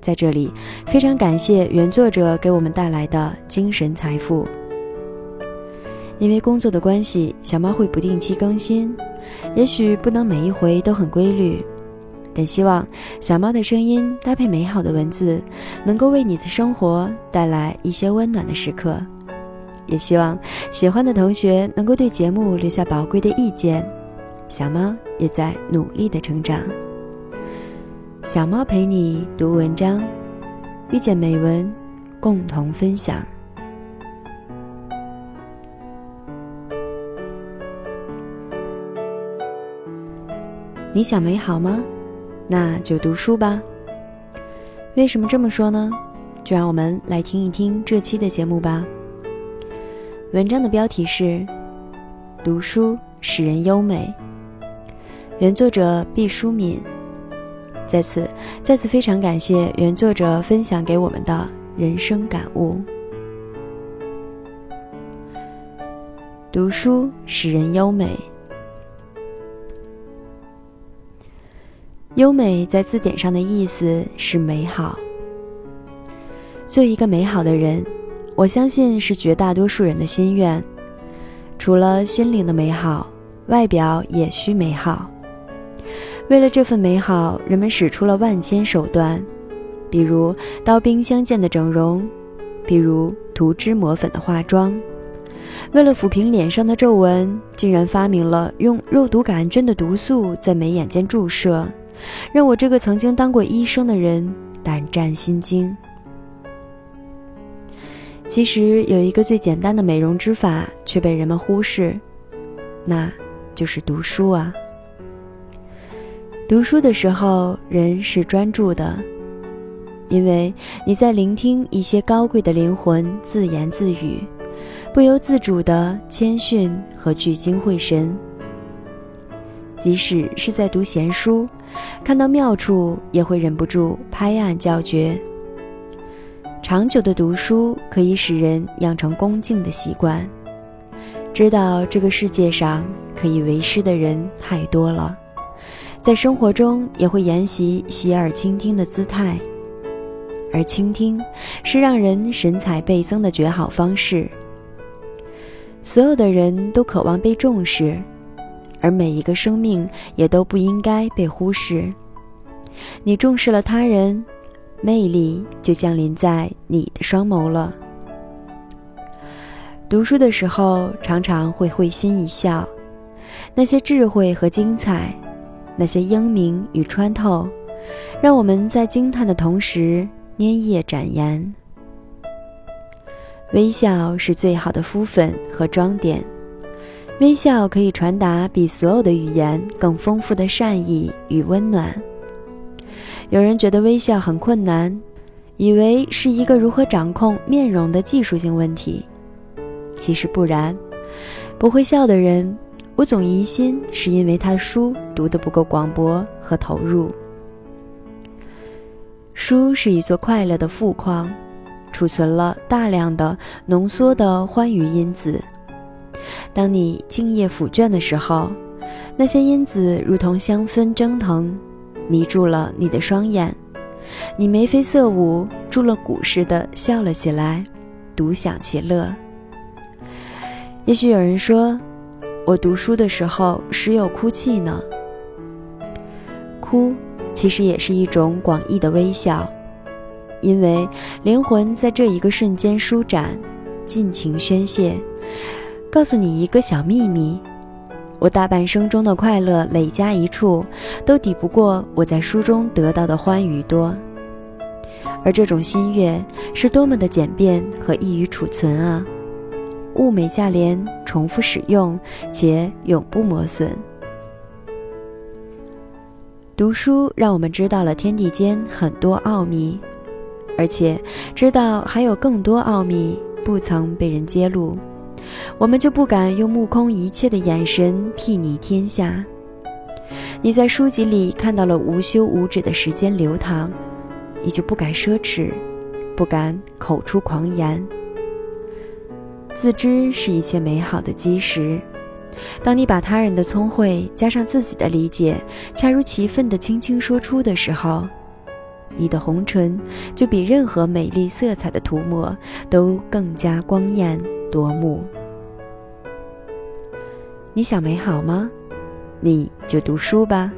在这里，非常感谢原作者给我们带来的精神财富。因为工作的关系，小猫会不定期更新，也许不能每一回都很规律，但希望小猫的声音搭配美好的文字，能够为你的生活带来一些温暖的时刻。也希望喜欢的同学能够对节目留下宝贵的意见，小猫也在努力的成长。小猫陪你读文章，遇见美文，共同分享。你想美好吗？那就读书吧。为什么这么说呢？就让我们来听一听这期的节目吧。文章的标题是《读书使人优美》，原作者毕淑敏。在此，再次非常感谢原作者分享给我们的人生感悟。读书使人优美，优美在字典上的意思是美好。做一个美好的人。我相信是绝大多数人的心愿。除了心灵的美好，外表也需美好。为了这份美好，人们使出了万千手段，比如刀兵相见的整容，比如涂脂抹粉的化妆。为了抚平脸上的皱纹，竟然发明了用肉毒杆菌的毒素在眉眼间注射，让我这个曾经当过医生的人胆战心惊。其实有一个最简单的美容之法，却被人们忽视，那就是读书啊。读书的时候，人是专注的，因为你在聆听一些高贵的灵魂自言自语，不由自主的谦逊和聚精会神。即使是在读闲书，看到妙处也会忍不住拍案叫绝。长久的读书可以使人养成恭敬的习惯，知道这个世界上可以为师的人太多了，在生活中也会沿袭洗耳倾听的姿态，而倾听是让人神采倍增的绝好方式。所有的人都渴望被重视，而每一个生命也都不应该被忽视。你重视了他人。魅力就降临在你的双眸了。读书的时候，常常会会心一笑，那些智慧和精彩，那些英明与穿透，让我们在惊叹的同时捏液展颜。微笑是最好的敷粉和装点，微笑可以传达比所有的语言更丰富的善意与温暖。有人觉得微笑很困难，以为是一个如何掌控面容的技术性问题。其实不然，不会笑的人，我总疑心是因为他书读得不够广博和投入。书是一座快乐的富矿，储存了大量的浓缩的欢愉因子。当你静夜抚卷的时候，那些因子如同香氛蒸腾。迷住了你的双眼，你眉飞色舞，入了蛊似的笑了起来，独享其乐。也许有人说，我读书的时候时有哭泣呢。哭，其实也是一种广义的微笑，因为灵魂在这一个瞬间舒展，尽情宣泄，告诉你一个小秘密。我大半生中的快乐累加一处，都抵不过我在书中得到的欢愉多。而这种心悦是多么的简便和易于储存啊！物美价廉，重复使用，且永不磨损。读书让我们知道了天地间很多奥秘，而且知道还有更多奥秘不曾被人揭露，我们就不敢用目空一切的眼神睥睨天下。你在书籍里看到了无休无止的时间流淌，你就不敢奢侈，不敢口出狂言。自知是一切美好的基石。当你把他人的聪慧加上自己的理解，恰如其分地轻轻说出的时候，你的红唇就比任何美丽色彩的涂抹都更加光艳夺目。你想美好吗？你就读书吧，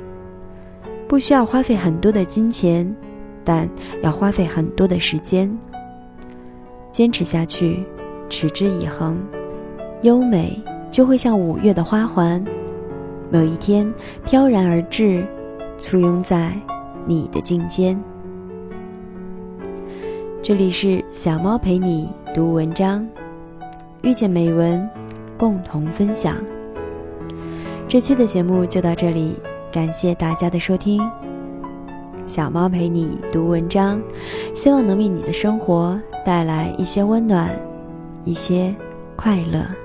不需要花费很多的金钱，但要花费很多的时间。坚持下去，持之以恒，优美就会像五月的花环，某一天飘然而至，簇拥在你的颈间。这里是小猫陪你读文章，遇见美文，共同分享。这期的节目就到这里，感谢大家的收听。小猫陪你读文章，希望能为你的生活带来一些温暖，一些快乐。